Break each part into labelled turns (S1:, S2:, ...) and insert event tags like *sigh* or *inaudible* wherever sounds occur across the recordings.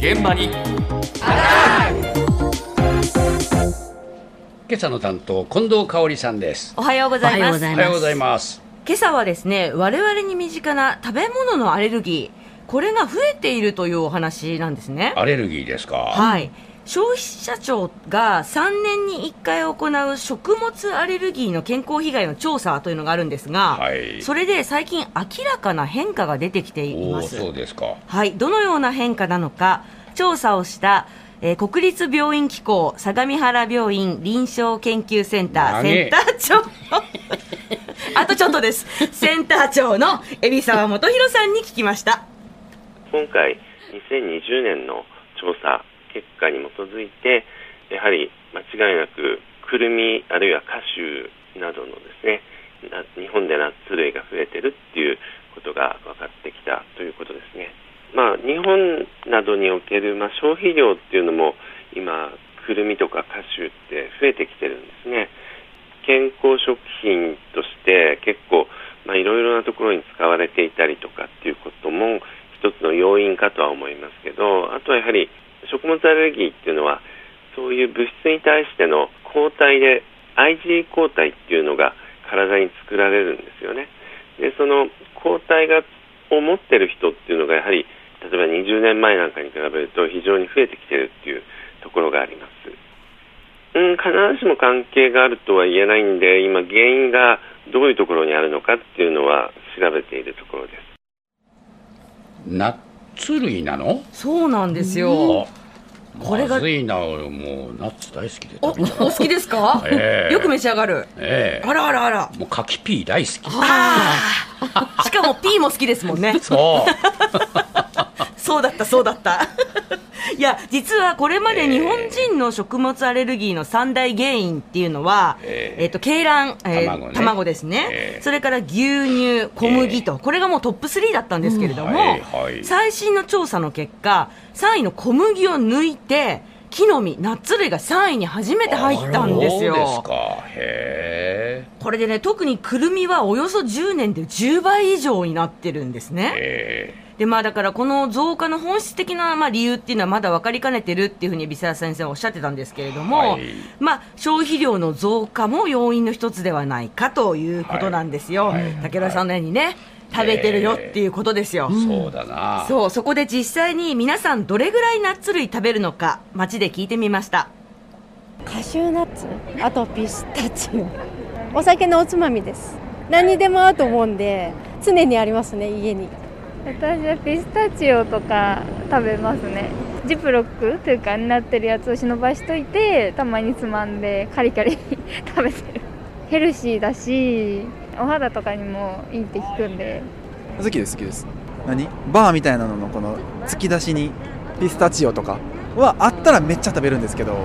S1: 現場に。
S2: 今朝の担当近藤香織さんです。
S3: おはようございます。
S2: おはようございます。
S3: 今朝はですね、我々に身近な食べ物のアレルギー、これが増えているというお話なんですね。
S2: アレルギーですか？
S3: はい。消費者庁が3年に1回行う食物アレルギーの健康被害の調査というのがあるんですが、
S2: はい。
S3: それで最近明らかな変化が出てきています。
S2: そうですか。
S3: はい、どのような変化なのか調査をした、えー国立病院機構相模原病院臨床研究センターセンター長 *laughs* あとちょっとです。センター長の海老沢元弘さんに聞きました。
S4: 今回2020年の調査結果に基づいてやはり間違いなくくるみあるいはカシューなどのですね日本でナッツ類が増えてるっていうことが分かってきたということですね。まあ、日本などにおける、まあ、消費量っていうのも今くるみとかカシューって増えてきてるんですね。健康食品として結構まあいろいろなところに使われていたりとかっていうことも一つの要因かとは思いますけどあとはやはり食物アレルギーっていうのはそういう物質に対しての抗体で IgE 抗体っていうのが体に作られるんですよねでその抗体がを持ってる人っていうのがやはり例えば20年前なんかに比べると非常に増えてきてるっていうところがありますうん、必ずしも関係があるとは言えないんで、今、原因がどういうところにあるのかっていうのは調べているところです。
S2: ツ類なの？
S3: そうなんですよ。これが
S2: まずいな。俺もうナッツ大好きで
S3: おお
S2: 食べちゃう。
S3: 好きですか、
S2: ええ。
S3: よく召し上がる。
S2: ええ。
S3: あらあらあら。
S2: もう柿ピー大好き。
S3: あー。しかもピーも好きですもんね。
S2: そう。*laughs*
S3: そうだった、そうだった。いや、実はこれまで日本人の食物アレルギーの三大原因っていうのは、
S2: えー
S3: えっ、と、鶏卵、えー
S2: 卵ね。
S3: 卵ですね、
S2: えー
S3: それから牛乳、小麦と、これがもうトップ3だったんですけれども、
S2: はいはい。
S3: 最新の調査の結果、3位の小麦を抜いて、木の実、ナッツ類が3位に初めて入ったんですよ。
S2: そうですか。へ
S3: これでね、特にくるみはおよそ10年で10倍以上になってるんですね。
S2: ええ
S3: でまあ、だからこの増加の本質的なまあ理由っていうのはまだ分かりかねてるっていうふうに海老沢先生はおっしゃってたんですけれども、
S2: はい。
S3: まあ、消費量の増加も要因の一つではないかということなんですよ、
S2: はいはい
S3: 武田さんのようにね、食べてるよっていうことですよ。
S2: そうだな。
S3: そうそこで実際に皆さんどれぐらいナッツ類食べるのか街で聞いてみました。
S5: カシューナッツあとピスタチオ。お酒のおつまみです。何にでも合うと思うんで常にありますね家に
S6: 私はピスタチオとか食べますね。ジップロックというかになってるやつを忍ばしといてたまにつまんでカリカリ *laughs* 食べてる。ヘルシーだしお肌とかにもいいって聞くんで。
S7: 好きです好きです。何？バーみたいなののこの突き出しにピスタチオとかはあったらめっちゃ食べるんですけど。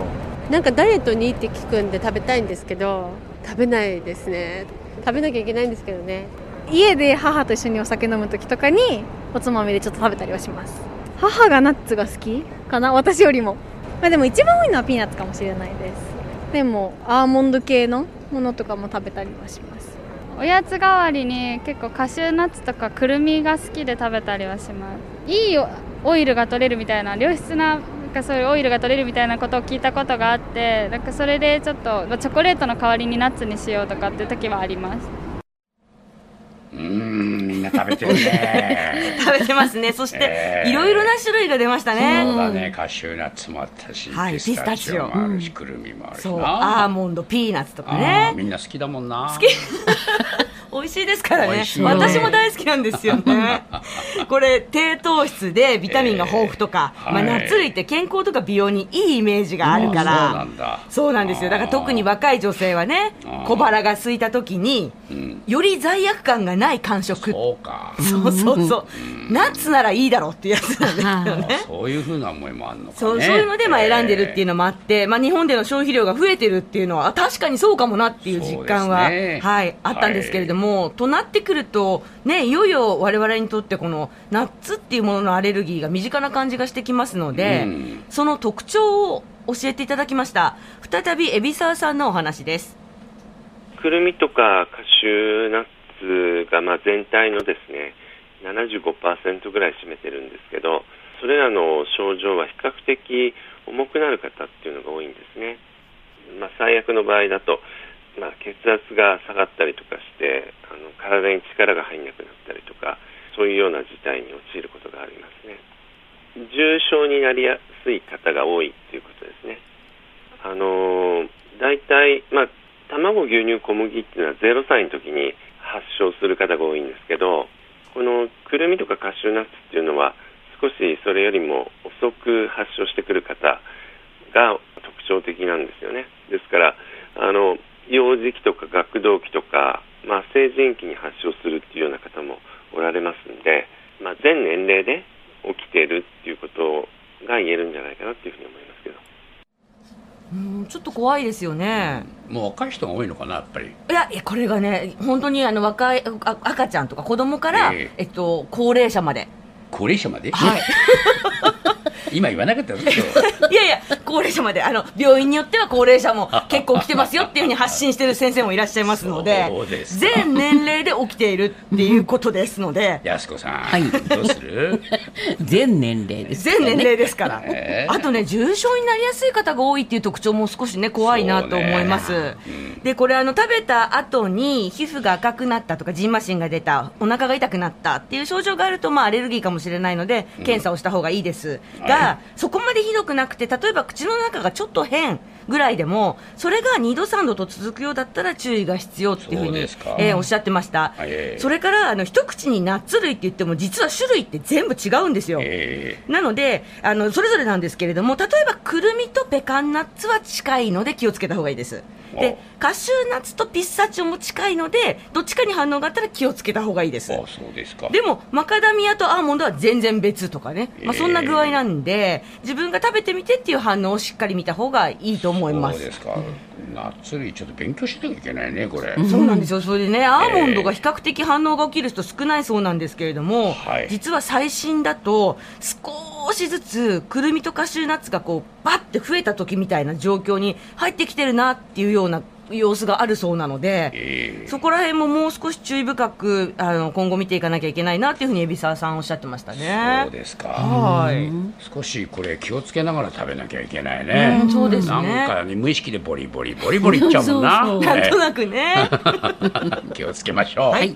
S5: なんかダイエットにいいって聞くんで食べたいんですけど食べないですね。食べなきゃいけないんですけどね
S6: 家で母と一緒にお酒飲む時とかにおつまみでちょっと食べたりはします。母がナッツが好きかな？私よりも。まあでも一番多いのはピーナッツかもしれないです。でもアーモンド系のものとかも食べたりはします。
S8: おやつ代わりに結構カシューナッツとかくるみが好きで食べたりはします。いいオイルが取れるみたいな良質ななんかそういうオイルが取れるみたいなことを聞いたことがあってなんかそれでちょっとチョコレートの代わりにナッツにしようとかっていう時はあります。
S2: うーんみんな食べてるね。*laughs*
S3: 食べてますね。そして
S2: えー
S3: いろいろな種類が出ましたね。
S2: そうだね。カシューナッツもあったし、
S3: はい
S2: ピスタチオもあるし、
S3: ピスタチオ。
S2: くるみもあるし
S3: そう。
S2: な
S3: アーモンドピーナッツとかね。
S2: みんな好きだもんな。
S3: 好き美味しいですからね。私も大好きなんですよね。*laughs* これ低糖質でビタミンが豊富とか、まあ、
S2: えーはい。
S3: ナッツ類って健康とか美容にいいイメージがあるから。そうなんですよ。だから特に若い女性はね
S2: あー。
S3: 小腹が空いた時に
S2: うん。
S3: より罪悪感がない感触。
S2: そうか。
S3: そうそうそう。ナッツならいいだろうっていうやつなんですよね。
S2: そういうふうな思いもあるのかね。
S3: そうそういうのでまあ選んでるっていう
S2: の
S3: のもあって、まあ、日本での消費量が増えてるっていうのはあ確かにそうかもなっていう実感は、
S2: ね。
S3: はい、あったんですけれども、となってくると、ね、いよいよ我々にとってこのナッツっていうもののアレルギーが身近な感じがしてきますので、
S2: うん。
S3: その特徴を教えていただきました。再び海老沢さんのお話です。
S4: くるみとかカシューナッツがまあ全体のですね75%ぐらい占めてるんですけどそれらの症状は比較的重くなる方っていうのが多いんですね。まあ、最悪の場合だと、まあ、血圧が下がったりとかしてあの体に力が入らなくなったりとかそういうような事態に陥ることがありますね。重症になりやすい方が多いということですね。あの大体、まあ、卵牛乳小麦っていうのは0歳の時に発症する方が多いんですけどこのくるみとかカシューナッツっていうのは少しそれよりも遅く発症してくる方が特徴的なんですよね。ですからあの幼児期とか学童期とか、まあ、成人期に発症するっていうような方もおられますんで、まあ、全年齢で起きているっていうことが言えるんじゃないかなっていうふうに思いますけど。
S3: うんちょっと怖いですよね。
S2: もう若い人が多いのかな、やっぱり。
S3: いや、いやこれがね、本当にあの若いあ赤ちゃんとか子供から、
S2: え
S3: えっと、高齢者まで。
S2: 高齢者まで、
S3: はい。*laughs* *laughs*
S2: 今言わなかったぞ、*laughs*
S3: いやいや、高齢者まで、あの、病院によっては高齢者も結構来てますよっていうふうに発信してる先生もいらっしゃいますので全年齢で起きているっていうことですので、
S2: やすこさん、
S1: はい。
S2: どうする？*laughs*
S1: 全年齢ですからね。
S3: 全年齢ですから、
S2: えー
S3: あとね、重症になりやすい方が多いっていう特徴も少しね、怖いなと思います。
S2: そうね。
S3: で、これ、あの、食べた後に皮膚が赤くなったとか、ジンマシンが出た、お腹が痛くなったっていう症状があると、まあ、アレルギーかもしれないので、検査をした方がいいです。が、
S2: は
S3: そこまでひどくなくて、例えば口の中がちょっと変ぐらいでも、それが2度3度と続くようだったら注意が必要っていうふうにえーおっしゃってました。
S2: ええ
S3: それから、あの、一口にナッツ類って言っても、実は種類って全部違うんですよ。
S2: え
S3: なのであの、それぞれなんですけれども、例えばくるみとペカンナッツは近いので気をつけた方がいいです。で、カシューナッツとピスタチオも近いので、どっちかに反応があったら気をつけた方がいいです
S2: ー、。あそうですか。
S3: でも、マカダミアとアーモンドは全然別とかね、まあ、
S2: ええ
S3: そんな具合なんで、自分が食べてみてっていう反応をしっかり見た方がいいと思います。
S2: そうですか。ナッツ類ちょっと勉強しなきゃいけないね、これ。
S3: そうなんですよ、それでね、アーモンドが比較的反応が起きる人少ないそうなんですけれども、
S2: はい
S3: 実は最新だと、少しずつくるみとカシューナッツがこうバッて増えた時みたいな状況に入ってきてるなっていうような様子があるそうなので、
S2: えー
S3: そこら辺ももう少し注意深くあの今後見ていかなきゃいけないなっていうふうに海老沢さんおっしゃってましたね。
S2: そうですか。
S3: はい、
S2: 少しこれ気をつけながら食べなきゃいけないね。
S3: うんそうですね
S2: なんかね無意識でボリボリボリボリいっちゃうもんな。*laughs*
S3: なんとなくね。
S2: え *laughs* 気をつけましょう。
S1: はい。